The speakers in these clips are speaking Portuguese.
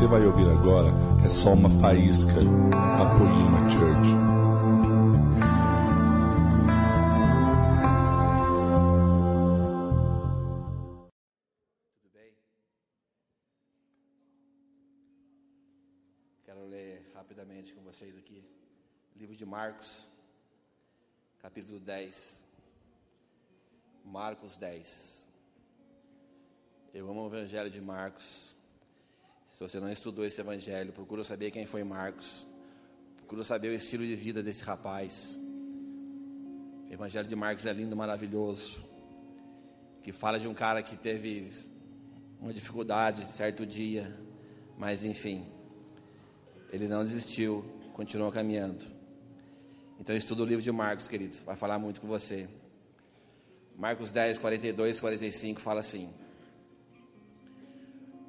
você vai ouvir agora é só uma faísca da Poema Church. Tudo bem? Quero ler rapidamente com vocês aqui. Livro de Marcos, capítulo 10. Marcos 10. Eu amo o Evangelho de Marcos. Se você não estudou esse Evangelho, procura saber quem foi Marcos. Procura saber o estilo de vida desse rapaz. O Evangelho de Marcos é lindo, maravilhoso. Que fala de um cara que teve uma dificuldade certo dia, mas enfim, ele não desistiu, continuou caminhando. Então estuda o livro de Marcos, querido, vai falar muito com você. Marcos 10, 42, 45 fala assim: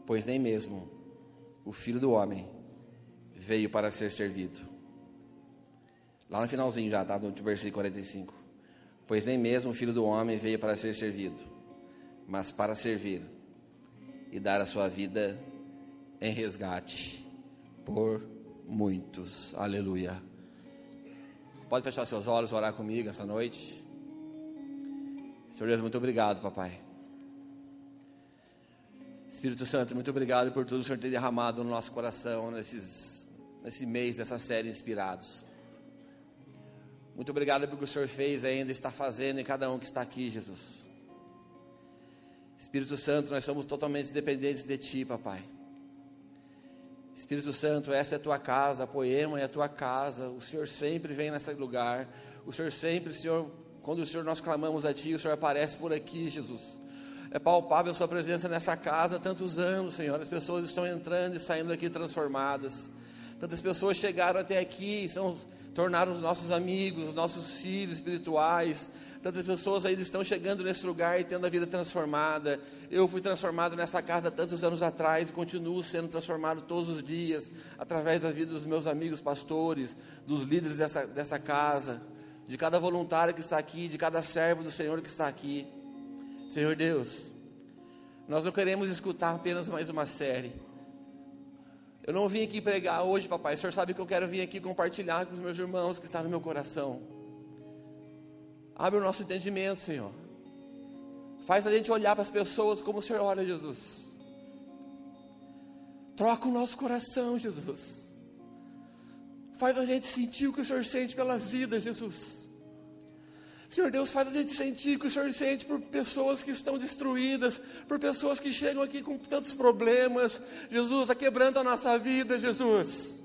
Pois nem mesmo o filho do homem veio para ser servido. Lá no finalzinho já, tá? No versículo 45. Pois nem mesmo o filho do homem veio para ser servido, mas para servir e dar a sua vida em resgate por muitos. Aleluia. Você pode fechar seus olhos orar comigo essa noite? Senhor Deus, muito obrigado, papai. Espírito Santo, muito obrigado por tudo que o Senhor tem derramado no nosso coração nesses, nesse mês dessa série Inspirados. Muito obrigado pelo que o Senhor fez e ainda está fazendo em cada um que está aqui, Jesus. Espírito Santo, nós somos totalmente dependentes de Ti, papai. Espírito Santo, essa é a tua casa, a poema é a tua casa. O Senhor sempre vem nesse lugar. O Senhor sempre, Senhor, quando o Senhor nós clamamos a Ti, o Senhor aparece por aqui, Jesus. É palpável a Sua presença nessa casa há tantos anos, Senhor. As pessoas estão entrando e saindo daqui transformadas. Tantas pessoas chegaram até aqui, são, tornaram os nossos amigos, os nossos filhos espirituais. Tantas pessoas ainda estão chegando nesse lugar e tendo a vida transformada. Eu fui transformado nessa casa tantos anos atrás e continuo sendo transformado todos os dias, através da vida dos meus amigos pastores, dos líderes dessa, dessa casa, de cada voluntário que está aqui, de cada servo do Senhor que está aqui. Senhor Deus, nós não queremos escutar apenas mais uma série. Eu não vim aqui pregar hoje, papai. O Senhor sabe que eu quero vir aqui compartilhar com os meus irmãos que está no meu coração. Abre o nosso entendimento, Senhor. Faz a gente olhar para as pessoas como o Senhor olha, Jesus. Troca o nosso coração, Jesus. Faz a gente sentir o que o Senhor sente pelas vidas, Jesus. Senhor Deus, faz a gente sentir que o Senhor sente por pessoas que estão destruídas, por pessoas que chegam aqui com tantos problemas. Jesus, a quebrando a nossa vida, Jesus.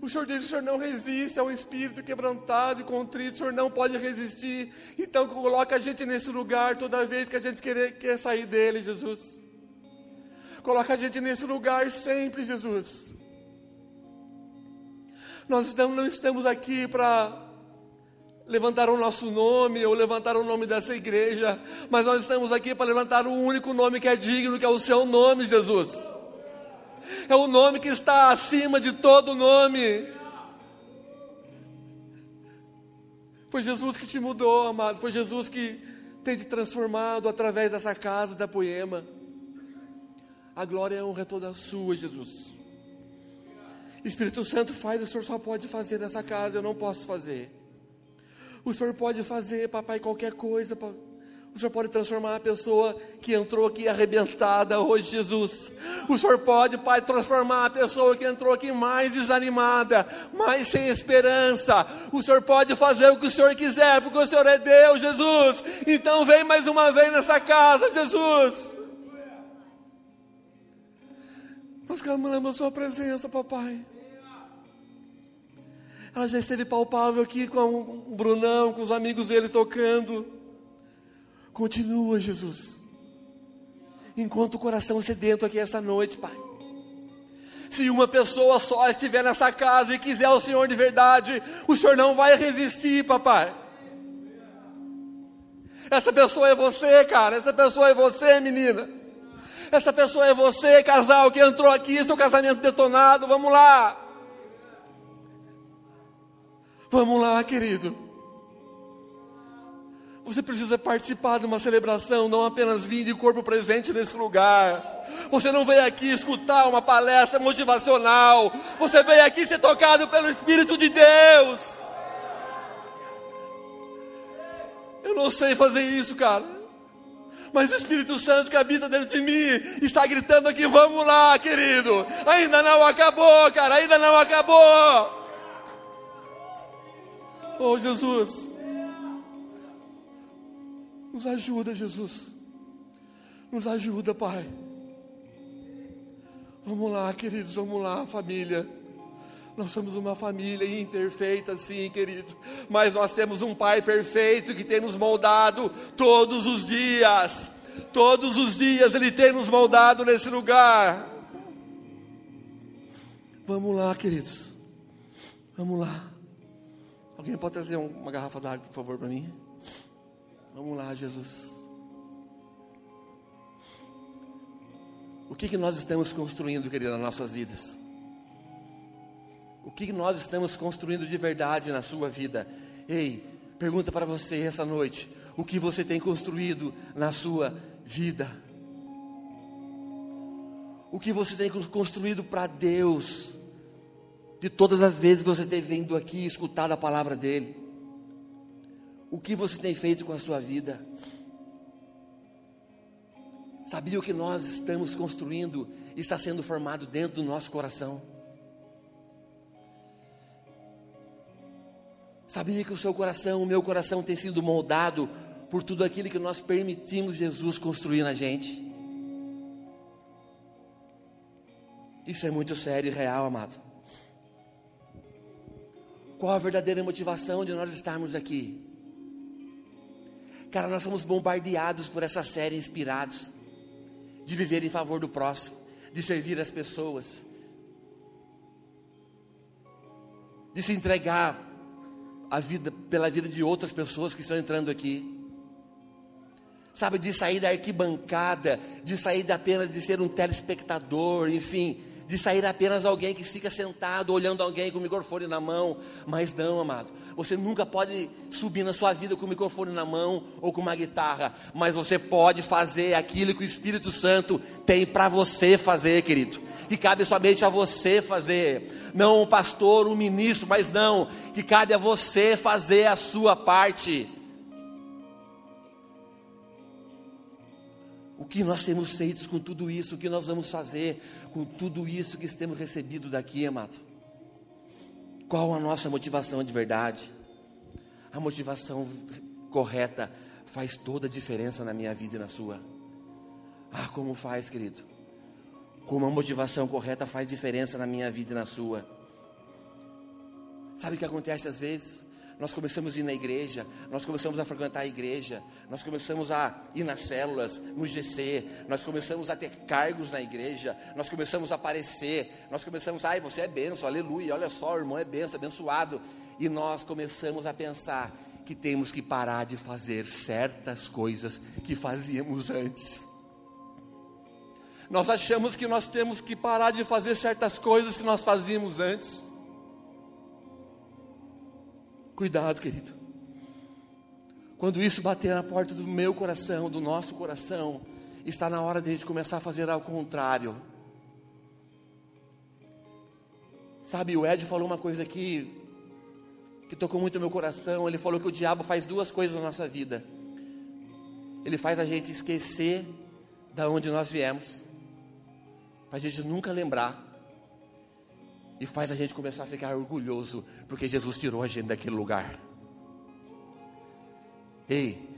O Senhor diz que o Senhor não resiste ao espírito quebrantado e contrito, o Senhor não pode resistir. Então coloca a gente nesse lugar toda vez que a gente quer, quer sair dele, Jesus. Coloca a gente nesse lugar sempre, Jesus. Nós não estamos aqui para levantar o nosso nome ou levantar o nome dessa igreja, mas nós estamos aqui para levantar o único nome que é digno, que é o seu nome, Jesus. É o nome que está acima de todo nome. Foi Jesus que te mudou, amado. Foi Jesus que tem te transformado através dessa casa da poema. A glória e a honra é toda sua, Jesus. Espírito Santo faz, o Senhor só pode fazer nessa casa, eu não posso fazer. O Senhor pode fazer, papai, qualquer coisa. O Senhor pode transformar a pessoa que entrou aqui arrebentada hoje, Jesus. O Senhor pode, Pai, transformar a pessoa que entrou aqui mais desanimada, mais sem esperança. O Senhor pode fazer o que o Senhor quiser, porque o Senhor é Deus, Jesus. Então vem mais uma vez nessa casa, Jesus. Nós clamamos a Sua presença, papai. Ela já esteve palpável aqui com o Brunão, com os amigos dele tocando. Continua, Jesus. Enquanto o coração sedento aqui essa noite, Pai. Se uma pessoa só estiver nessa casa e quiser o Senhor de verdade, o Senhor não vai resistir, papai. Essa pessoa é você, cara. Essa pessoa é você, menina. Essa pessoa é você, casal, que entrou aqui, seu casamento detonado. Vamos lá. Vamos lá, querido. Você precisa participar de uma celebração, não apenas vir de corpo presente nesse lugar. Você não veio aqui escutar uma palestra motivacional. Você veio aqui ser tocado pelo Espírito de Deus. Eu não sei fazer isso, cara. Mas o Espírito Santo que habita dentro de mim está gritando aqui: vamos lá, querido. Ainda não acabou, cara, ainda não acabou. Oh, Jesus. Nos ajuda, Jesus. Nos ajuda, Pai. Vamos lá, queridos, vamos lá, família. Nós somos uma família imperfeita, sim, querido, mas nós temos um Pai perfeito que tem nos moldado todos os dias. Todos os dias Ele tem nos moldado nesse lugar. Vamos lá, queridos. Vamos lá. Alguém pode trazer uma garrafa d'água, por favor, para mim? Vamos lá, Jesus. O que, que nós estamos construindo, querido, nas nossas vidas? O que, que nós estamos construindo de verdade na sua vida? Ei, pergunta para você essa noite: o que você tem construído na sua vida? O que você tem construído para Deus? De todas as vezes que você tem vindo aqui e escutado a palavra dEle. O que você tem feito com a sua vida? Sabia o que nós estamos construindo está sendo formado dentro do nosso coração? Sabia que o seu coração, o meu coração tem sido moldado por tudo aquilo que nós permitimos Jesus construir na gente? Isso é muito sério e real, amado. Qual a verdadeira motivação de nós estarmos aqui? Cara, nós somos bombardeados por essa série inspirados de viver em favor do próximo, de servir as pessoas, de se entregar a vida pela vida de outras pessoas que estão entrando aqui. Sabe, de sair da arquibancada, de sair apenas de ser um telespectador, enfim, de sair apenas alguém que fica sentado olhando alguém com o microfone na mão. Mas não, amado. Você nunca pode subir na sua vida com o microfone na mão ou com uma guitarra. Mas você pode fazer aquilo que o Espírito Santo tem para você fazer, querido. Que cabe somente a você fazer. Não um pastor, um ministro, mas não. Que cabe a você fazer a sua parte. O que nós temos feito com tudo isso? O que nós vamos fazer com tudo isso que temos recebido daqui, amado? Qual a nossa motivação de verdade? A motivação correta faz toda a diferença na minha vida e na sua. Ah, como faz, querido? Como a motivação correta faz diferença na minha vida e na sua. Sabe o que acontece às vezes? Nós começamos a ir na igreja, nós começamos a frequentar a igreja, nós começamos a ir nas células, no GC, nós começamos a ter cargos na igreja, nós começamos a aparecer, nós começamos, ai, você é benção, aleluia, olha só, o irmão é benção, abençoado. E nós começamos a pensar que temos que parar de fazer certas coisas que fazíamos antes. Nós achamos que nós temos que parar de fazer certas coisas que nós fazíamos antes. Cuidado, querido. Quando isso bater na porta do meu coração, do nosso coração, está na hora de a gente começar a fazer ao contrário. Sabe, o Ed falou uma coisa aqui que tocou muito meu coração. Ele falou que o diabo faz duas coisas na nossa vida. Ele faz a gente esquecer da onde nós viemos, para a gente nunca lembrar e faz a gente começar a ficar orgulhoso, porque Jesus tirou a gente daquele lugar. Ei,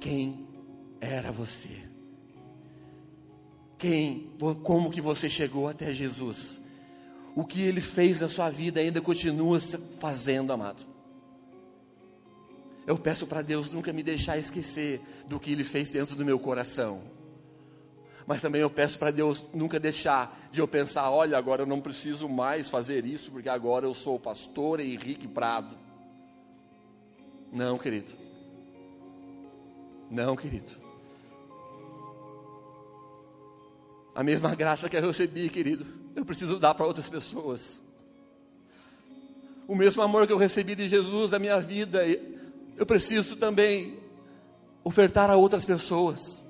quem era você? Quem, como que você chegou até Jesus? O que ele fez na sua vida ainda continua fazendo, amado. Eu peço para Deus nunca me deixar esquecer do que ele fez dentro do meu coração mas também eu peço para Deus nunca deixar de eu pensar: olha, agora eu não preciso mais fazer isso, porque agora eu sou pastor Henrique Prado. Não, querido. Não, querido. A mesma graça que eu recebi, querido, eu preciso dar para outras pessoas. O mesmo amor que eu recebi de Jesus na minha vida, eu preciso também ofertar a outras pessoas.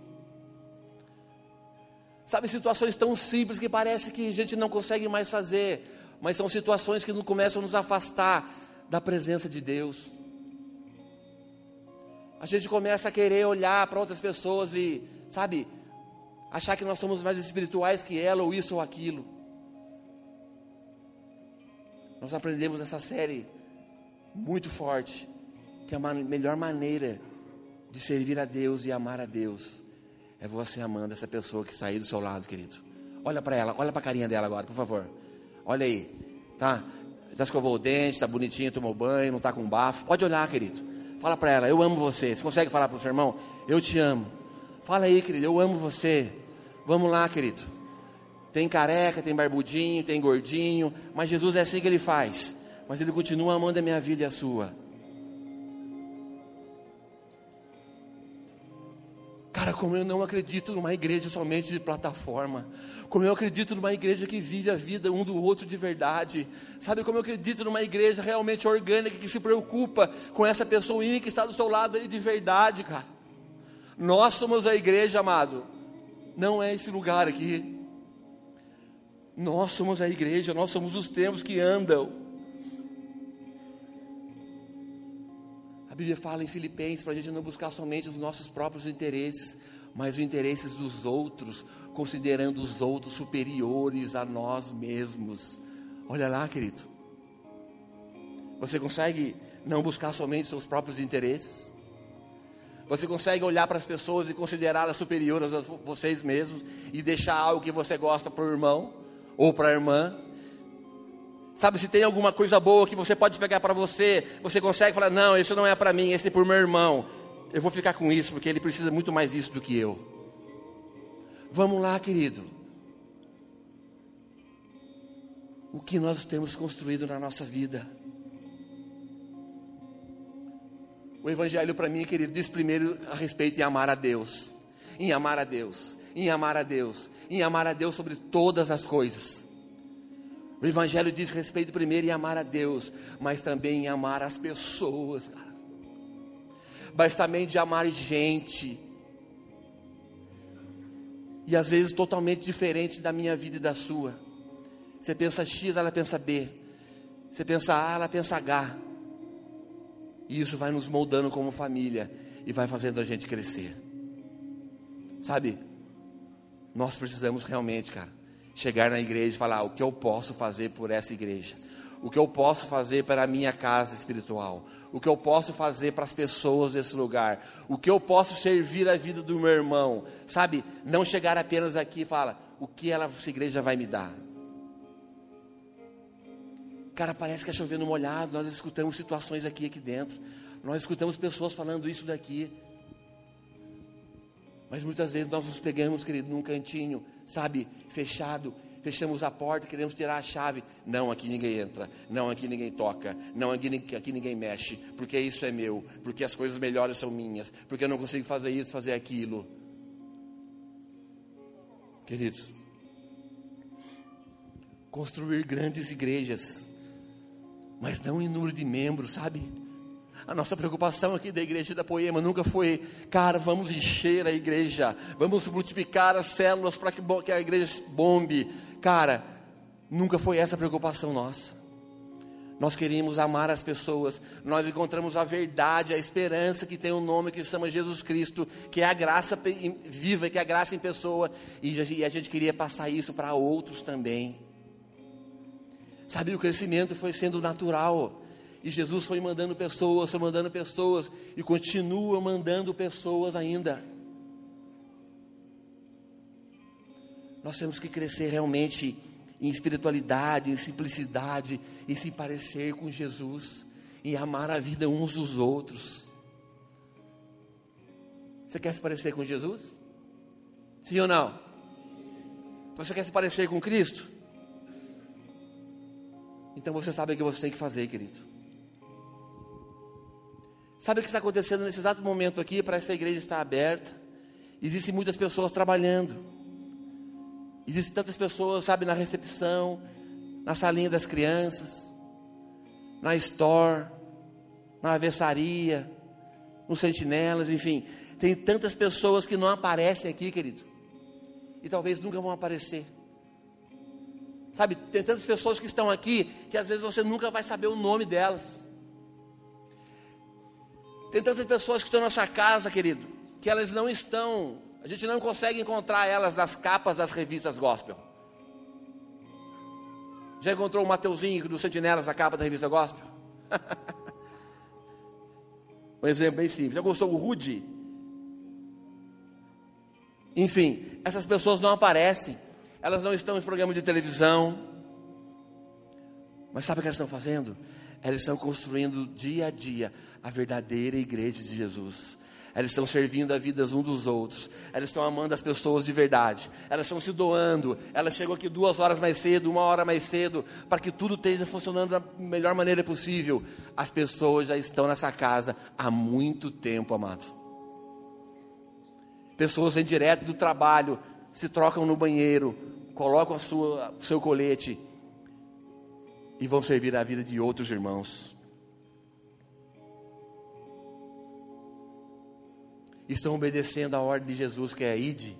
Sabe, situações tão simples que parece que a gente não consegue mais fazer, mas são situações que começam a nos afastar da presença de Deus. A gente começa a querer olhar para outras pessoas e, sabe, achar que nós somos mais espirituais que ela, ou isso ou aquilo. Nós aprendemos nessa série muito forte que a melhor maneira de servir a Deus e amar a Deus é você amando essa pessoa que aí do seu lado, querido. Olha para ela, olha para a carinha dela agora, por favor. Olha aí, tá? Já escovou o dente, está bonitinho, tomou banho, não está com bafo. Pode olhar, querido. Fala para ela, eu amo você. Você consegue falar para o seu irmão? Eu te amo. Fala aí, querido, eu amo você. Vamos lá, querido. Tem careca, tem barbudinho, tem gordinho, mas Jesus é assim que ele faz. Mas ele continua amando a minha vida e a sua. Cara, como eu não acredito numa igreja somente de plataforma, como eu acredito numa igreja que vive a vida um do outro de verdade, sabe? Como eu acredito numa igreja realmente orgânica que se preocupa com essa pessoinha que está do seu lado aí de verdade, cara. Nós somos a igreja, amado, não é esse lugar aqui. Nós somos a igreja, nós somos os tempos que andam. Bíblia fala em Filipenses para a gente não buscar somente os nossos próprios interesses, mas os interesses dos outros, considerando os outros superiores a nós mesmos. Olha lá, querido. Você consegue não buscar somente seus próprios interesses? Você consegue olhar para as pessoas e considerá-las superiores a vocês mesmos e deixar algo que você gosta para o irmão ou para a irmã? Sabe, se tem alguma coisa boa que você pode pegar para você, você consegue falar: não, isso não é para mim, esse é para o meu irmão. Eu vou ficar com isso, porque ele precisa muito mais disso do que eu. Vamos lá, querido. O que nós temos construído na nossa vida? O Evangelho para mim, querido, diz primeiro a respeito em amar a Deus, em amar a Deus, em amar a Deus, em amar a Deus sobre todas as coisas. O Evangelho diz respeito primeiro em amar a Deus, mas também em amar as pessoas, cara. Mas também de amar gente. E às vezes totalmente diferente da minha vida e da sua. Você pensa X, ela pensa B. Você pensa A, ela pensa H. E isso vai nos moldando como família e vai fazendo a gente crescer. Sabe? Nós precisamos realmente, cara, chegar na igreja e falar o que eu posso fazer por essa igreja, o que eu posso fazer para a minha casa espiritual, o que eu posso fazer para as pessoas desse lugar, o que eu posso servir a vida do meu irmão, sabe? Não chegar apenas aqui e falar o que ela, essa igreja vai me dar. Cara, parece que é chovendo molhado. Nós escutamos situações aqui, aqui dentro. Nós escutamos pessoas falando isso daqui. Mas muitas vezes nós nos pegamos, querido, num cantinho, sabe, fechado, fechamos a porta, queremos tirar a chave. Não, aqui ninguém entra. Não, aqui ninguém toca. Não, aqui, aqui ninguém mexe. Porque isso é meu. Porque as coisas melhores são minhas. Porque eu não consigo fazer isso, fazer aquilo. Queridos, construir grandes igrejas, mas não em número de membros, sabe? A nossa preocupação aqui da igreja da Poema nunca foi, cara, vamos encher a igreja, vamos multiplicar as células para que, que a igreja bombe. Cara, nunca foi essa a preocupação nossa. Nós queríamos amar as pessoas, nós encontramos a verdade, a esperança que tem um nome que se chama Jesus Cristo, que é a graça viva, que é a graça em pessoa, e a gente queria passar isso para outros também. Sabe, o crescimento foi sendo natural. E Jesus foi mandando pessoas, foi mandando pessoas e continua mandando pessoas ainda. Nós temos que crescer realmente em espiritualidade, em simplicidade, em se parecer com Jesus, em amar a vida uns dos outros. Você quer se parecer com Jesus? Sim ou não? Você quer se parecer com Cristo? Então você sabe o que você tem que fazer, querido. Sabe o que está acontecendo nesse exato momento aqui para essa igreja estar aberta? Existem muitas pessoas trabalhando. Existem tantas pessoas, sabe, na recepção, na salinha das crianças, na store, na avessaria, nos sentinelas, enfim. Tem tantas pessoas que não aparecem aqui, querido. E talvez nunca vão aparecer. Sabe, tem tantas pessoas que estão aqui que às vezes você nunca vai saber o nome delas. Tem tantas pessoas que estão na sua casa, querido, que elas não estão, a gente não consegue encontrar elas nas capas das revistas gospel. Já encontrou o Mateuzinho do Sentinelas na capa da revista gospel? um exemplo bem simples. Já gostou o Rude? Enfim, essas pessoas não aparecem. Elas não estão em programas de televisão. Mas sabe o que elas estão fazendo? Elas estão construindo dia a dia a verdadeira igreja de Jesus. Elas estão servindo a vida uns dos outros. Elas estão amando as pessoas de verdade. Elas estão se doando. Elas chegam aqui duas horas mais cedo, uma hora mais cedo, para que tudo esteja funcionando da melhor maneira possível. As pessoas já estão nessa casa há muito tempo, amado. Pessoas vêm direto do trabalho, se trocam no banheiro, colocam o seu colete e vão servir a vida de outros irmãos. Estão obedecendo a ordem de Jesus, que é ide.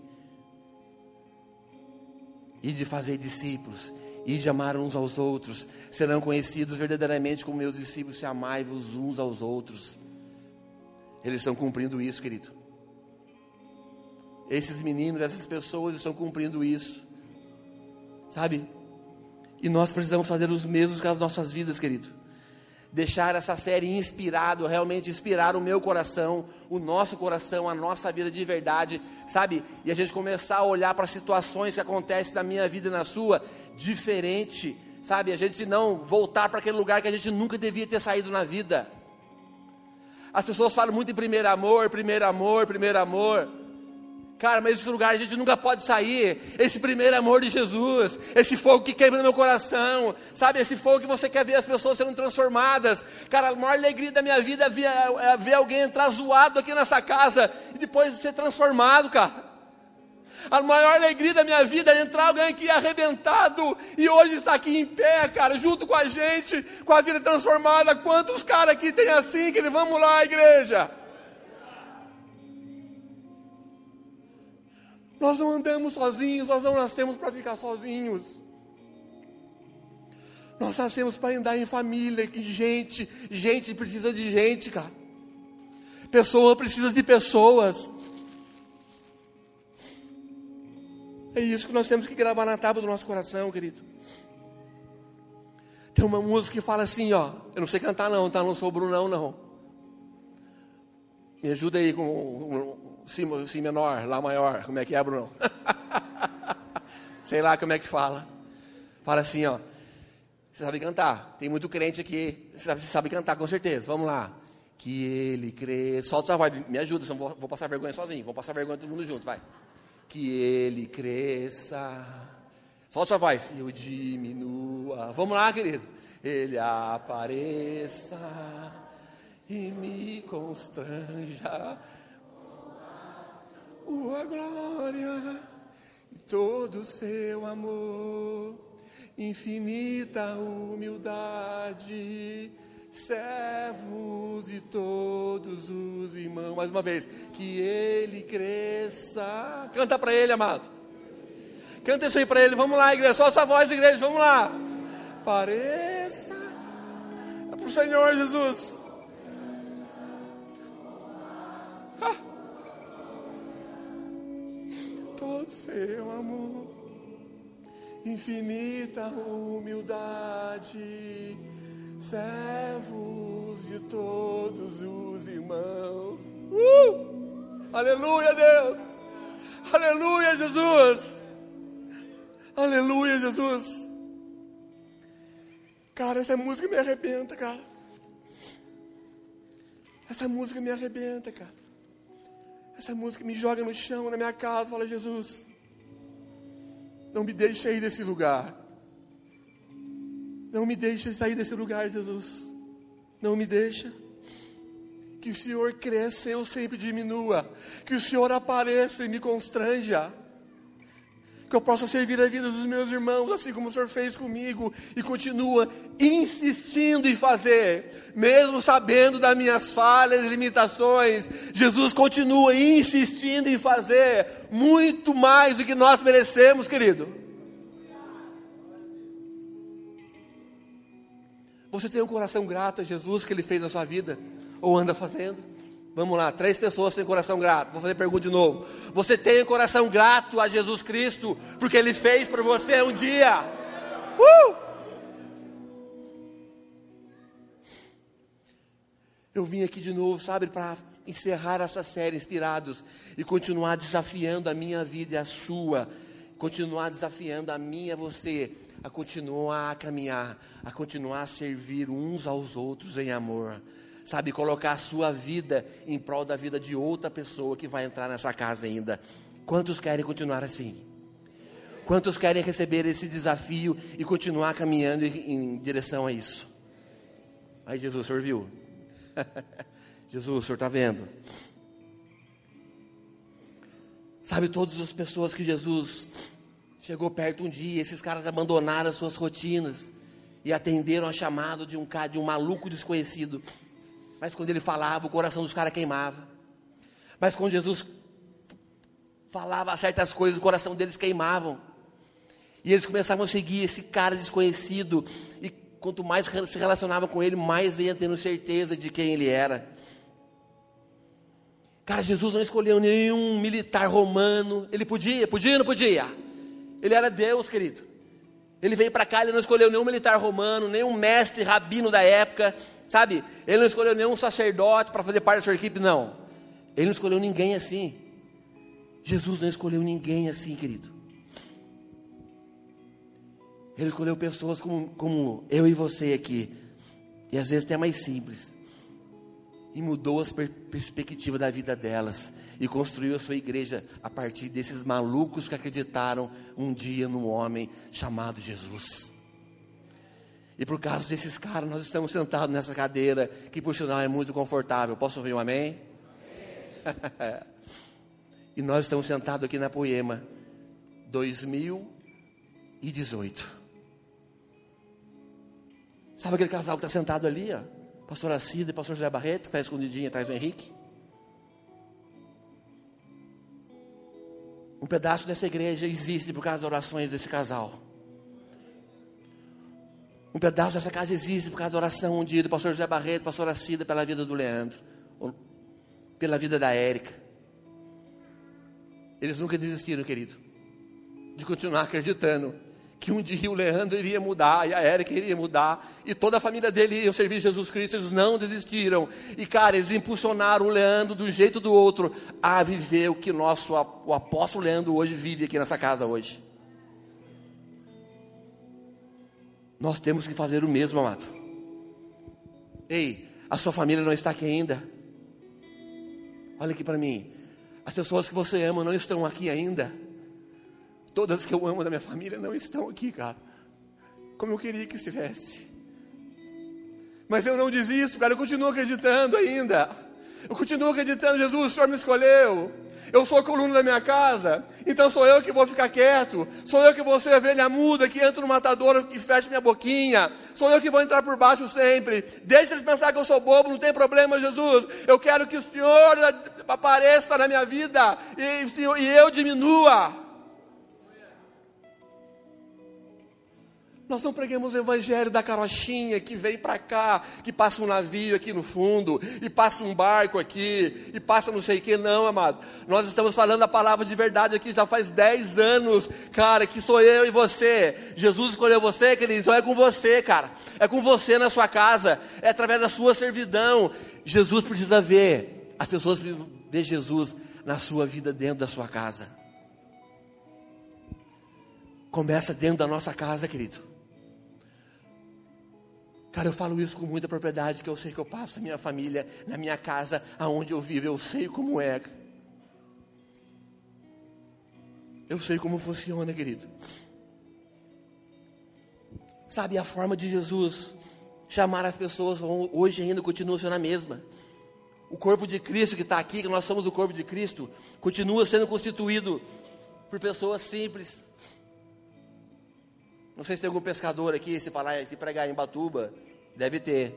Ide fazer discípulos, ide amar uns aos outros, serão conhecidos verdadeiramente como meus discípulos, se amai-vos uns aos outros. Eles estão cumprindo isso, querido. Esses meninos, essas pessoas estão cumprindo isso. Sabe? E nós precisamos fazer os mesmos com as nossas vidas, querido. Deixar essa série inspirado, realmente inspirar o meu coração, o nosso coração, a nossa vida de verdade, sabe? E a gente começar a olhar para situações que acontecem na minha vida e na sua, diferente, sabe? A gente não voltar para aquele lugar que a gente nunca devia ter saído na vida. As pessoas falam muito em primeiro amor, primeiro amor, primeiro amor. Cara, mas esse lugar a gente nunca pode sair. Esse primeiro amor de Jesus, esse fogo que queima no meu coração, sabe? Esse fogo que você quer ver as pessoas sendo transformadas. Cara, a maior alegria da minha vida é ver, é ver alguém entrar zoado aqui nessa casa e depois ser transformado, cara. A maior alegria da minha vida é entrar alguém aqui arrebentado e hoje está aqui em pé, cara, junto com a gente, com a vida transformada. Quantos caras aqui tem assim, que ele vamos lá, igreja? Nós não andamos sozinhos, nós não nascemos para ficar sozinhos. Nós nascemos para andar em família, que gente, gente precisa de gente, cara. Pessoa precisa de pessoas. É isso que nós temos que gravar na tábua do nosso coração, querido. Tem uma música que fala assim, ó. Eu não sei cantar não, tá? Não sou Brunão, não. Me ajuda aí com si, si menor, lá maior, como é que é, Bruno? Sei lá como é que fala. Fala assim, ó. Você sabe cantar. Tem muito crente aqui. Você sabe, você sabe cantar, com certeza. Vamos lá. Que ele cresça. Solta sua voz. Me ajuda, senão vou, vou passar vergonha sozinho. Vou passar vergonha todo mundo junto, vai. Que ele cresça. Solta sua voz. Eu diminua. Vamos lá, querido. Ele apareça e me constranja tua glória e todo o seu amor, infinita humildade, servos e todos os irmãos. Mais uma vez, que ele cresça. Canta para ele, amado. Canta isso aí para ele. Vamos lá, igreja. Só sua voz, igreja. Vamos lá. Pareça. É para o Senhor Jesus. Seu amor, infinita humildade, servos de todos os irmãos. Uh! Aleluia, Deus! Aleluia, Jesus! Aleluia, Jesus! Cara, essa música me arrebenta, cara. Essa música me arrebenta, cara. Essa música me joga no chão, na minha casa, fala: Jesus, não me deixe sair desse lugar. Não me deixe sair desse lugar, Jesus. Não me deixa. Que o Senhor cresça, eu sempre diminua. Que o Senhor apareça e me constranja. Que eu possa servir a vida dos meus irmãos, assim como o Senhor fez comigo, e continua insistindo em fazer, mesmo sabendo das minhas falhas e limitações, Jesus continua insistindo em fazer muito mais do que nós merecemos, querido. Você tem um coração grato a Jesus que Ele fez na sua vida, ou anda fazendo? Vamos lá, três pessoas têm coração grato. Vou fazer pergunta de novo. Você tem um coração grato a Jesus Cristo, porque Ele fez por você um dia. Uh! Eu vim aqui de novo, sabe, para encerrar essa série Inspirados e continuar desafiando a minha vida e a sua, continuar desafiando a minha e você a continuar a caminhar, a continuar a servir uns aos outros em amor sabe, colocar a sua vida em prol da vida de outra pessoa que vai entrar nessa casa ainda. Quantos querem continuar assim? Quantos querem receber esse desafio e continuar caminhando em direção a isso? Aí Jesus, o senhor viu? Jesus, o senhor está vendo? Sabe, todas as pessoas que Jesus chegou perto um dia, esses caras abandonaram as suas rotinas e atenderam ao chamado de um de um maluco desconhecido mas quando ele falava, o coração dos caras queimava. Mas quando Jesus falava certas coisas, o coração deles queimavam. E eles começavam a seguir esse cara desconhecido. E quanto mais se relacionavam com ele, mais ia tendo certeza de quem ele era. Cara, Jesus não escolheu nenhum militar romano. Ele podia, podia ou não podia? Ele era Deus, querido. Ele veio para cá, ele não escolheu nenhum militar romano, nenhum mestre rabino da época. Sabe, ele não escolheu nenhum sacerdote para fazer parte da sua equipe, não. Ele não escolheu ninguém assim. Jesus não escolheu ninguém assim, querido. Ele escolheu pessoas como, como eu e você aqui. E às vezes até mais simples. E mudou as per perspectivas da vida delas. E construiu a sua igreja a partir desses malucos que acreditaram um dia no homem chamado Jesus. E por causa desses caras, nós estamos sentados nessa cadeira, que por sinal é muito confortável. Posso ouvir um amém? amém. e nós estamos sentados aqui na Poema 2018. Sabe aquele casal que está sentado ali, ó? Pastor Cida e pastor José Barreto, que está escondidinho atrás do Henrique? Um pedaço dessa igreja existe por causa das orações desse casal. Um pedaço dessa casa existe por causa da oração um dia do pastor José Barreto, pastor Cida, pela vida do Leandro, pela vida da Érica. Eles nunca desistiram, querido, de continuar acreditando que um dia o Leandro iria mudar, e a Érica iria mudar, e toda a família dele ia servir Jesus Cristo, eles não desistiram. E cara, eles impulsionaram o Leandro do jeito do outro a viver o que nosso o apóstolo Leandro hoje vive aqui nessa casa hoje. Nós temos que fazer o mesmo, amado. Ei, a sua família não está aqui ainda. Olha aqui para mim. As pessoas que você ama não estão aqui ainda. Todas que eu amo da minha família não estão aqui, cara. Como eu queria que estivesse. Mas eu não desisto, cara. Eu continuo acreditando ainda. Eu continuo acreditando, Jesus, o Senhor me escolheu. Eu sou a coluna da minha casa, então sou eu que vou ficar quieto. Sou eu que vou ser a velha muda que entra no matador e fecha minha boquinha. Sou eu que vou entrar por baixo sempre. Deixa eles pensar que eu sou bobo, não tem problema, Jesus. Eu quero que o Senhor apareça na minha vida e, e eu diminua. Nós não pregamos o evangelho da carochinha que vem para cá, que passa um navio aqui no fundo, e passa um barco aqui, e passa não sei o que, não, amado. Nós estamos falando a palavra de verdade aqui já faz 10 anos, cara, que sou eu e você. Jesus escolheu você, querido, então é com você, cara. É com você na sua casa, é através da sua servidão. Jesus precisa ver, as pessoas precisam ver Jesus na sua vida dentro da sua casa. Começa dentro da nossa casa, querido. Cara, eu falo isso com muita propriedade, que eu sei que eu passo a minha família, na minha casa, aonde eu vivo, eu sei como é. Eu sei como funciona, querido. Sabe, a forma de Jesus chamar as pessoas hoje ainda continua sendo a mesma. O corpo de Cristo que está aqui, que nós somos o corpo de Cristo, continua sendo constituído por pessoas simples, Não sei se tem algum pescador aqui, se falar, se pregar em Batuba, deve ter.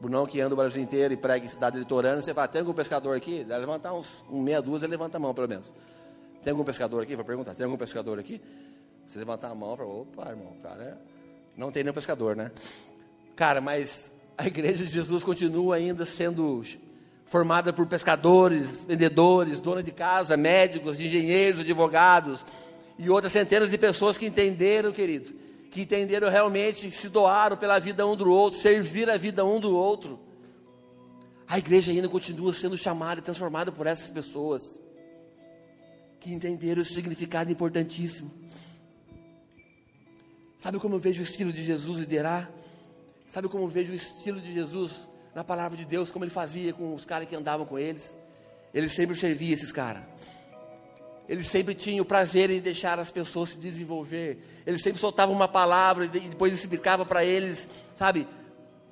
Brunão que anda o Brasil inteiro e prega em cidade litorânea, você fala, tem algum pescador aqui? Deve levantar uns um meia dúzia, levanta a mão pelo menos. Tem algum pescador aqui? Vou perguntar, tem algum pescador aqui? Se levantar a mão, fala, opa, irmão, cara, é... não tem nenhum pescador, né? Cara, mas a igreja de Jesus continua ainda sendo formada por pescadores, vendedores, dona de casa, médicos, engenheiros, advogados e outras centenas de pessoas que entenderam, querido, que entenderam realmente, se doaram pela vida um do outro, servir a vida um do outro. A igreja ainda continua sendo chamada e transformada por essas pessoas que entenderam o significado importantíssimo. Sabe como eu vejo o estilo de Jesus liderar? Sabe como eu vejo o estilo de Jesus na palavra de Deus, como ele fazia com os caras que andavam com eles? Ele sempre servia esses caras. Ele sempre tinha o prazer em deixar as pessoas se desenvolver. Ele sempre soltava uma palavra e depois explicava para eles, sabe,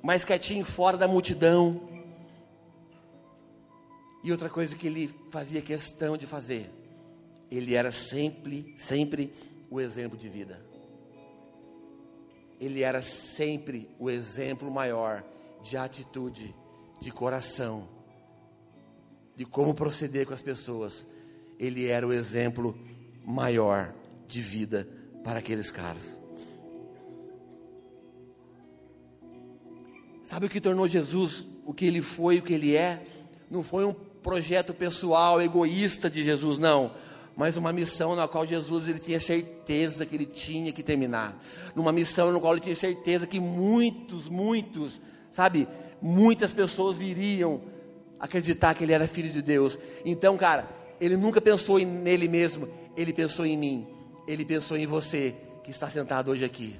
mais quietinho, fora da multidão. E outra coisa que ele fazia questão de fazer, ele era sempre, sempre o exemplo de vida ele era sempre o exemplo maior de atitude, de coração, de como proceder com as pessoas. Ele era o exemplo maior de vida para aqueles caras. Sabe o que tornou Jesus o que ele foi e o que ele é? Não foi um projeto pessoal, egoísta de Jesus, não mas uma missão na qual Jesus ele tinha certeza que ele tinha que terminar. Numa missão na qual ele tinha certeza que muitos, muitos, sabe, muitas pessoas viriam acreditar que ele era filho de Deus. Então, cara, ele nunca pensou nele mesmo, ele pensou em mim. Ele pensou em você que está sentado hoje aqui.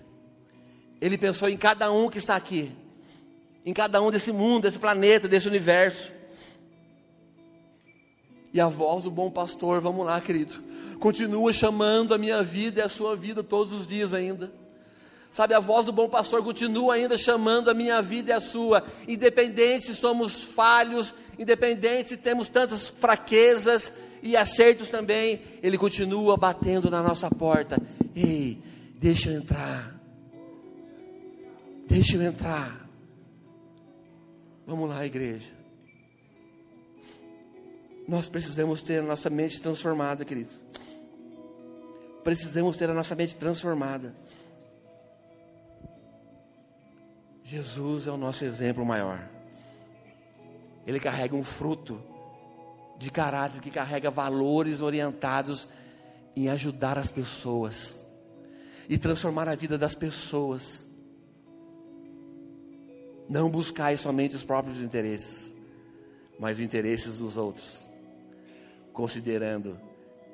Ele pensou em cada um que está aqui. Em cada um desse mundo, desse planeta, desse universo. E a voz do bom pastor, vamos lá, querido, continua chamando a minha vida e a sua vida todos os dias ainda. Sabe, a voz do bom pastor continua ainda chamando a minha vida e a sua, independente se somos falhos, independente se temos tantas fraquezas e acertos também, ele continua batendo na nossa porta. Ei, deixa eu entrar. Deixa eu entrar. Vamos lá, igreja. Nós precisamos ter a nossa mente transformada, queridos. Precisamos ter a nossa mente transformada. Jesus é o nosso exemplo maior. Ele carrega um fruto de caráter que carrega valores orientados em ajudar as pessoas e transformar a vida das pessoas. Não buscar somente os próprios interesses, mas os interesses dos outros considerando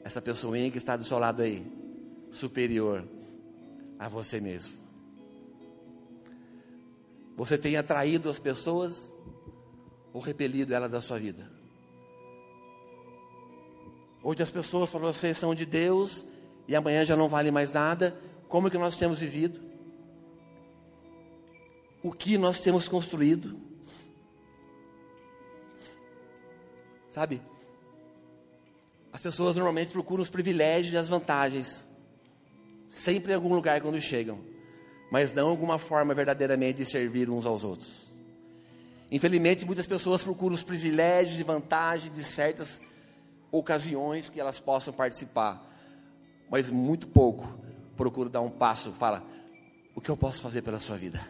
essa pessoinha que está do seu lado aí superior a você mesmo. Você tem atraído as pessoas ou repelido elas da sua vida? Hoje as pessoas para você são de Deus e amanhã já não vale mais nada. Como é que nós temos vivido? O que nós temos construído? Sabe? As pessoas normalmente procuram os privilégios e as vantagens, sempre em algum lugar quando chegam, mas não alguma forma verdadeiramente de servir uns aos outros. Infelizmente, muitas pessoas procuram os privilégios e vantagens de certas ocasiões que elas possam participar, mas muito pouco procuram dar um passo, fala, o que eu posso fazer pela sua vida?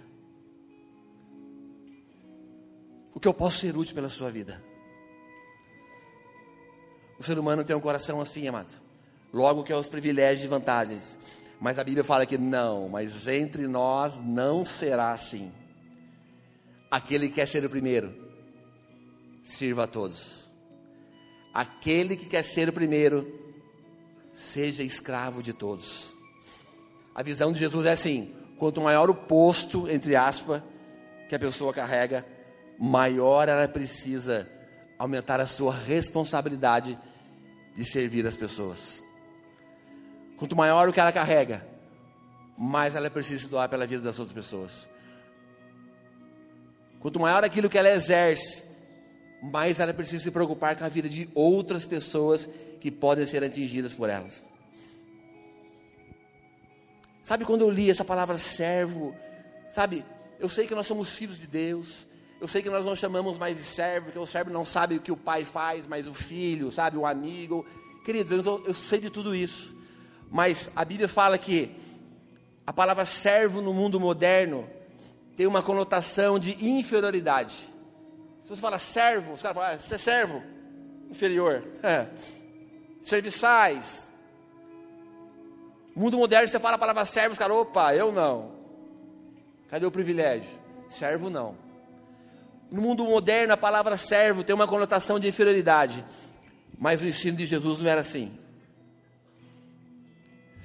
O que eu posso ser útil pela sua vida? O ser humano tem um coração assim, amado. Logo que é os privilégios e vantagens. Mas a Bíblia fala que não, mas entre nós não será assim. Aquele que quer ser o primeiro, sirva a todos. Aquele que quer ser o primeiro, seja escravo de todos. A visão de Jesus é assim: quanto maior o posto, entre aspas, que a pessoa carrega, maior ela precisa aumentar a sua responsabilidade de servir as pessoas. Quanto maior o que ela carrega, mais ela precisa se doar pela vida das outras pessoas. Quanto maior aquilo que ela exerce, mais ela precisa se preocupar com a vida de outras pessoas que podem ser atingidas por elas. Sabe quando eu li essa palavra servo? Sabe, eu sei que nós somos filhos de Deus. Eu sei que nós não chamamos mais de servo, porque o servo não sabe o que o pai faz, mas o filho, sabe, o amigo. Queridos, eu, eu sei de tudo isso. Mas a Bíblia fala que a palavra servo no mundo moderno tem uma conotação de inferioridade. Se você fala servo, os caras falam, ah, você é servo, inferior. É. Serviçais. Mundo moderno, você fala a palavra servo, os caras, opa, eu não. Cadê o privilégio? Servo não. No mundo moderno, a palavra servo tem uma conotação de inferioridade. Mas o ensino de Jesus não era assim.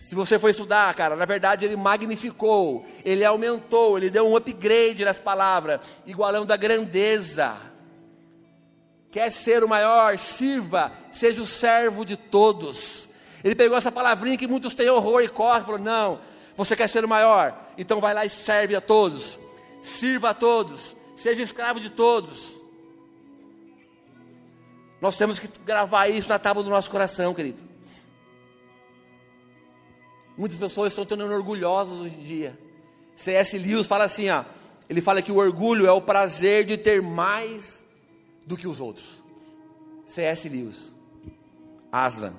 Se você for estudar, cara, na verdade ele magnificou, ele aumentou, ele deu um upgrade nas palavras, igualando a grandeza. Quer ser o maior? Sirva, seja o servo de todos. Ele pegou essa palavrinha que muitos têm horror e corre, falou: Não, você quer ser o maior? Então vai lá e serve a todos, sirva a todos, seja escravo de todos. Nós temos que gravar isso na tábua do nosso coração, querido. Muitas pessoas estão tornando orgulhosas hoje em dia. C.S. Lewis fala assim, ó, ele fala que o orgulho é o prazer de ter mais do que os outros. C.S. Lewis, Aslan,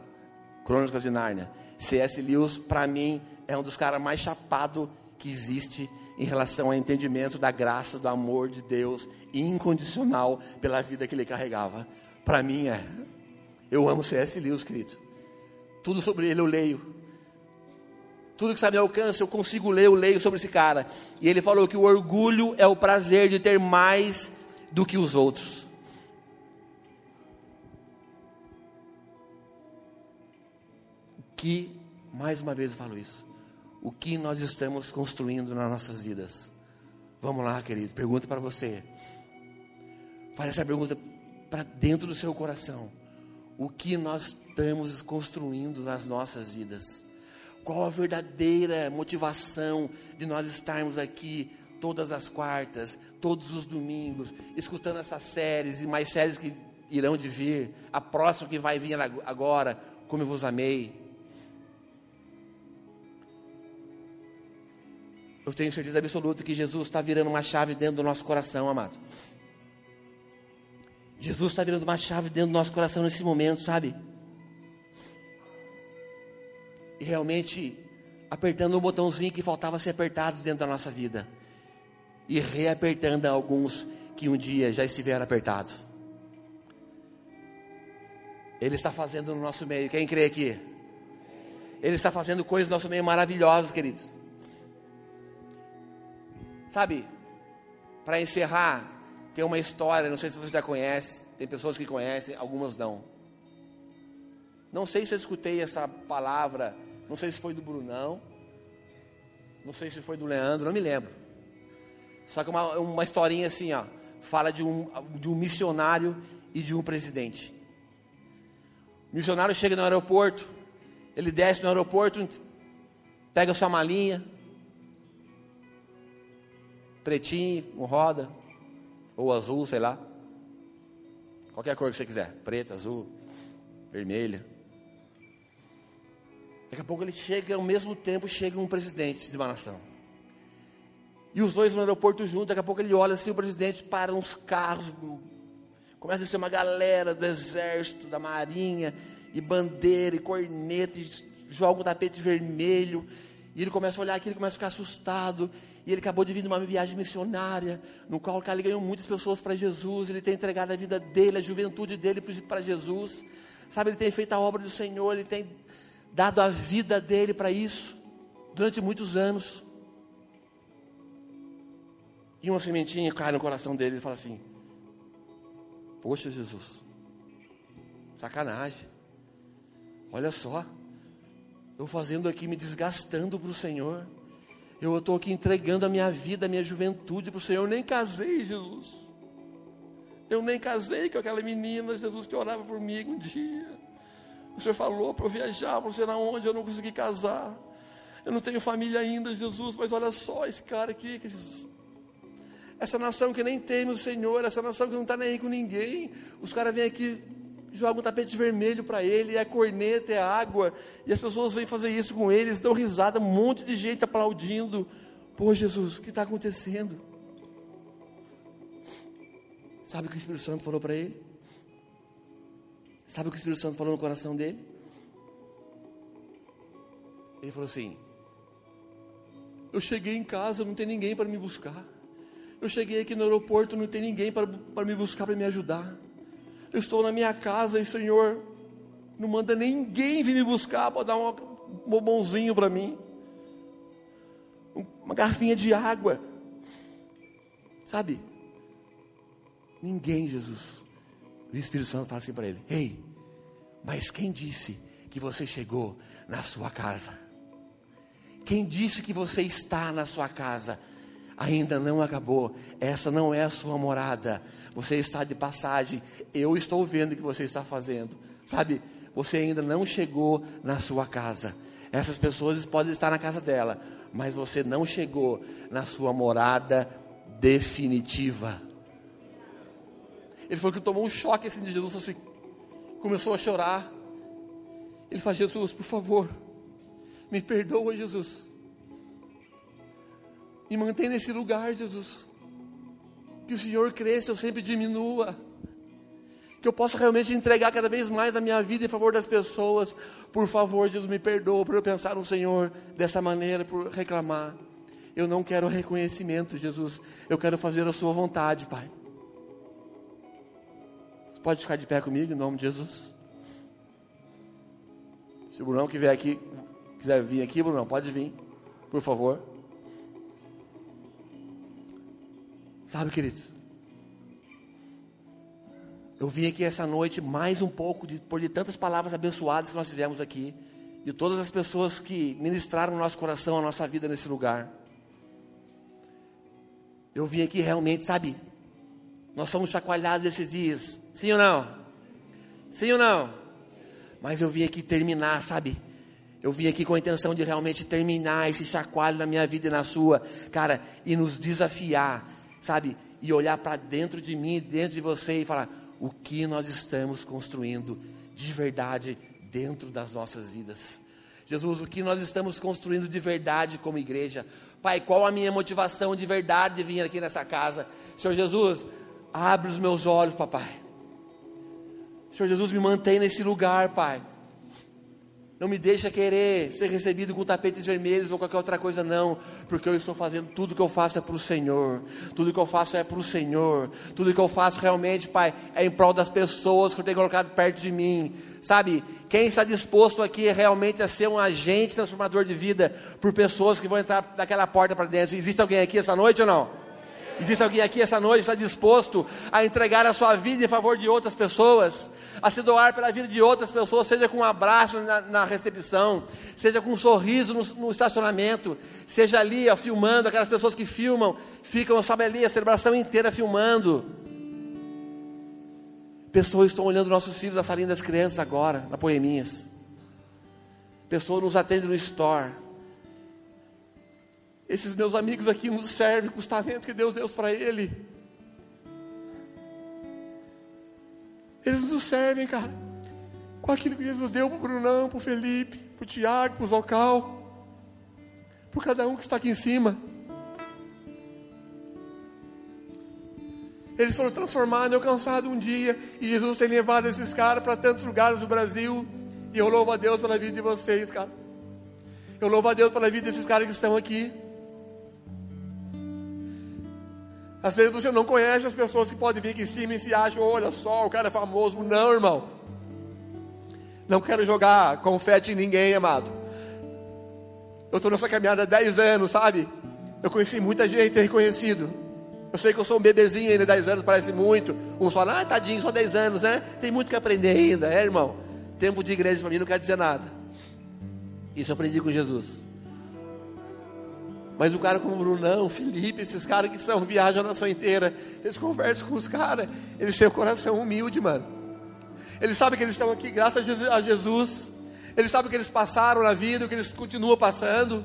Crônicas de Nárnia. C.S. Lewis, para mim, é um dos caras mais chapados que existe em relação ao entendimento da graça, do amor de Deus incondicional pela vida que ele carregava. Para mim é. Eu amo C.S. Lewis, querido. Tudo sobre ele eu leio. Tudo que está ao alcance, eu consigo ler, eu leio sobre esse cara. E ele falou que o orgulho é o prazer de ter mais do que os outros. O que, mais uma vez eu falo isso, o que nós estamos construindo nas nossas vidas? Vamos lá, querido, pergunta para você. Faz essa pergunta para dentro do seu coração. O que nós estamos construindo nas nossas vidas? Qual a verdadeira motivação de nós estarmos aqui todas as quartas, todos os domingos, escutando essas séries e mais séries que irão de vir, a próxima que vai vir agora, como eu vos amei. Eu tenho certeza absoluta que Jesus está virando uma chave dentro do nosso coração, amado. Jesus está virando uma chave dentro do nosso coração nesse momento, sabe? E realmente apertando um botãozinho que faltava ser apertado dentro da nossa vida e reapertando alguns que um dia já estiveram apertados. Ele está fazendo no nosso meio, quem crê aqui? Ele está fazendo coisas no nosso meio maravilhosas, queridos. Sabe, para encerrar, tem uma história, não sei se você já conhece, tem pessoas que conhecem, algumas não. Não sei se eu escutei essa palavra não sei se foi do Brunão. Não sei se foi do Leandro, não me lembro. Só que uma, uma historinha assim, ó. Fala de um, de um missionário e de um presidente. O missionário chega no aeroporto, ele desce no aeroporto, pega sua malinha, pretinho, um roda, ou azul, sei lá. Qualquer cor que você quiser, preta, azul, vermelha. Daqui a pouco ele chega, ao mesmo tempo chega um presidente de uma nação. E os dois no aeroporto juntos, daqui a pouco ele olha assim, o presidente para uns carros, começa a ser uma galera do exército, da marinha, e bandeira, e corneta, e joga um tapete vermelho, e ele começa a olhar aquilo, começa a ficar assustado, e ele acabou de vir de uma viagem missionária, no qual o cara ganhou muitas pessoas para Jesus, ele tem entregado a vida dele, a juventude dele para Jesus, sabe, ele tem feito a obra do Senhor, ele tem dado a vida dele para isso, durante muitos anos. E uma sementinha cai no coração dele e fala assim: Poxa, Jesus, sacanagem. Olha só, eu fazendo aqui, me desgastando para o Senhor. Eu estou aqui entregando a minha vida, a minha juventude para o Senhor. Eu nem casei, Jesus. Eu nem casei com aquela menina, Jesus, que orava por mim um dia. O Senhor falou para eu viajar, para não sei eu não consegui casar. Eu não tenho família ainda, Jesus, mas olha só esse cara aqui, Jesus. Essa nação que nem teme o Senhor, essa nação que não está nem aí com ninguém. Os caras vêm aqui joga um tapete vermelho para ele, é corneta, é água, e as pessoas vêm fazer isso com ele, eles dão risada, um monte de gente aplaudindo. Pô, Jesus, o que está acontecendo? Sabe o que o Espírito Santo falou para ele? Sabe o que o Espírito Santo falou no coração dele? Ele falou assim: Eu cheguei em casa, não tem ninguém para me buscar. Eu cheguei aqui no aeroporto, não tem ninguém para, para me buscar, para me ajudar. Eu estou na minha casa e o Senhor não manda ninguém vir me buscar para dar um bombonzinho para mim. Uma garfinha de água. Sabe? Ninguém, Jesus. O Espírito Santo fala assim para ele: Ei, mas quem disse que você chegou na sua casa? Quem disse que você está na sua casa? ainda não acabou. Essa não é a sua morada. Você está de passagem. Eu estou vendo o que você está fazendo. Sabe? Você ainda não chegou na sua casa. Essas pessoas podem estar na casa dela, mas você não chegou na sua morada definitiva. Ele falou que tomou um choque assim de Jesus, assim, começou a chorar. Ele falou: Jesus, por favor, me perdoa, Jesus. Me mantém nesse lugar, Jesus. Que o Senhor cresça, eu sempre diminua. Que eu possa realmente entregar cada vez mais a minha vida em favor das pessoas. Por favor, Jesus, me perdoa por eu pensar no Senhor dessa maneira, por reclamar. Eu não quero reconhecimento, Jesus. Eu quero fazer a Sua vontade, Pai. Você pode ficar de pé comigo, em nome de Jesus? Se o Brunão quiser aqui, quiser vir aqui, Brunão, pode vir, por favor. Sabe, queridos? Eu vim aqui essa noite mais um pouco, de, por de tantas palavras abençoadas que nós tivemos aqui, de todas as pessoas que ministraram no nosso coração, a nossa vida nesse lugar. Eu vim aqui realmente, sabe? Nós somos chacoalhados esses dias, sim ou não? Sim ou não? Mas eu vim aqui terminar, sabe? Eu vim aqui com a intenção de realmente terminar esse chacoalho na minha vida e na sua, cara, e nos desafiar sabe? E olhar para dentro de mim, dentro de você e falar: o que nós estamos construindo de verdade dentro das nossas vidas. Jesus, o que nós estamos construindo de verdade como igreja. Pai, qual a minha motivação de verdade de vir aqui nessa casa? Senhor Jesus, abre os meus olhos, papai. Senhor Jesus, me mantém nesse lugar, Pai. Não me deixa querer ser recebido com tapetes vermelhos ou qualquer outra coisa, não. Porque eu estou fazendo tudo que eu faço é para o Senhor. Tudo que eu faço é para o Senhor. Tudo que eu faço realmente, Pai, é em prol das pessoas que eu tenho colocado perto de mim. Sabe? Quem está disposto aqui realmente a ser um agente transformador de vida por pessoas que vão entrar daquela porta para dentro? Existe alguém aqui essa noite ou não? Existe alguém aqui essa noite que está disposto a entregar a sua vida em favor de outras pessoas, a se doar pela vida de outras pessoas, seja com um abraço na, na recepção, seja com um sorriso no, no estacionamento, seja ali ó, filmando, aquelas pessoas que filmam, ficam, sabe ali, a celebração inteira filmando. Pessoas estão olhando nossos filhos na salinha das crianças agora, na Poeminhas. Pessoas nos atendem no store esses meus amigos aqui nos servem com os talentos que Deus deu para ele. Eles nos servem, cara, com aquilo que Jesus deu para o Brunão, para o Felipe, para o Tiago, para o Zocal, por cada um que está aqui em cima. Eles foram transformados e alcançados um dia, e Jesus tem levado esses caras para tantos lugares do Brasil, e eu louvo a Deus pela vida de vocês, cara. Eu louvo a Deus pela vida desses caras que estão aqui. Às vezes você não conhece as pessoas que podem vir aqui em cima e se acham, olha só, o cara é famoso. Não, irmão. Não quero jogar confete em ninguém, amado. Eu estou nessa caminhada há 10 anos, sabe? Eu conheci muita gente reconhecido. Eu sei que eu sou um bebezinho ainda, 10 anos parece muito. Um só, ah, tadinho, só 10 anos, né? Tem muito que aprender ainda, é, irmão? Tempo de igreja para mim não quer dizer nada. Isso eu aprendi com Jesus. Mas o cara como o Brunão, Felipe, esses caras que são, viajam a nação inteira, eles conversam com os caras, eles têm o coração humilde, mano. Eles sabem que eles estão aqui graças a Jesus. Eles sabem o que eles passaram na vida, o que eles continuam passando.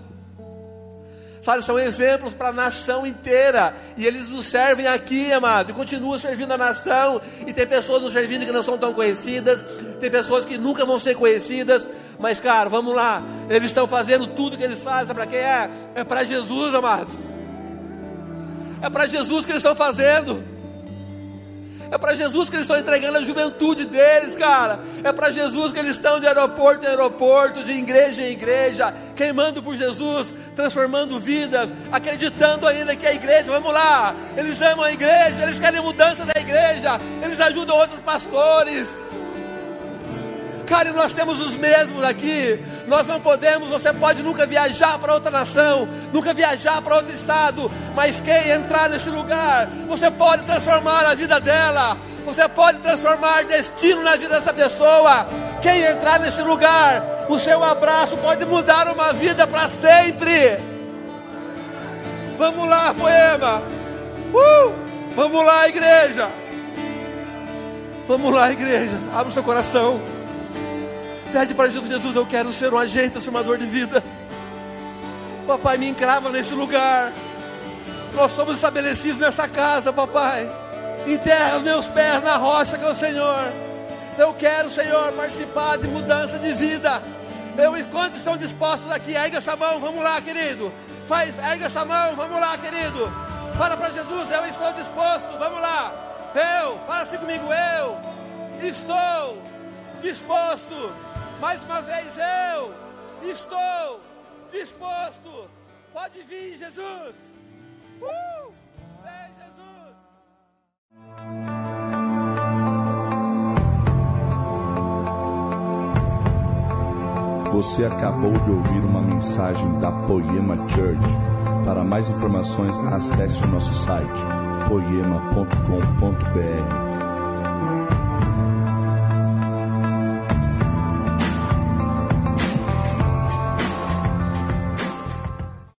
sabe, são exemplos para a nação inteira. E eles nos servem aqui, amado, e continuam servindo a nação. E tem pessoas nos servindo que não são tão conhecidas, tem pessoas que nunca vão ser conhecidas. Mas, cara, vamos lá, eles estão fazendo tudo que eles fazem, para quem é? É para Jesus, amado. É para Jesus que eles estão fazendo. É para Jesus que eles estão entregando a juventude deles, cara. É para Jesus que eles estão de aeroporto em aeroporto, de igreja em igreja, queimando por Jesus, transformando vidas, acreditando ainda que a igreja, vamos lá, eles amam a igreja, eles querem mudança da igreja, eles ajudam outros pastores. Cara, e nós temos os mesmos aqui. Nós não podemos, você pode nunca viajar para outra nação, nunca viajar para outro estado, mas quem entrar nesse lugar, você pode transformar a vida dela, você pode transformar destino na vida dessa pessoa. Quem entrar nesse lugar, o seu abraço pode mudar uma vida para sempre. Vamos lá, poema. Uh! Vamos lá, igreja. Vamos lá, igreja. Abra o seu coração. Pede para Jesus, Jesus, eu quero ser um agente transformador de vida. Papai, me encrava nesse lugar. Nós somos estabelecidos nessa casa, papai. Enterra os meus pés na rocha que é o Senhor. Eu quero, Senhor, participar de mudança de vida. Eu e quantos estão dispostos aqui? Ergue essa mão, vamos lá, querido. Faz, ergue essa mão, vamos lá, querido. Fala para Jesus, eu estou disposto, vamos lá. Eu, fala assim comigo, eu estou disposto mais uma vez eu estou disposto. Pode vir, Jesus. Uh! Vem, Jesus. Você acabou de ouvir uma mensagem da Poema Church. Para mais informações, acesse o nosso site poema.com.br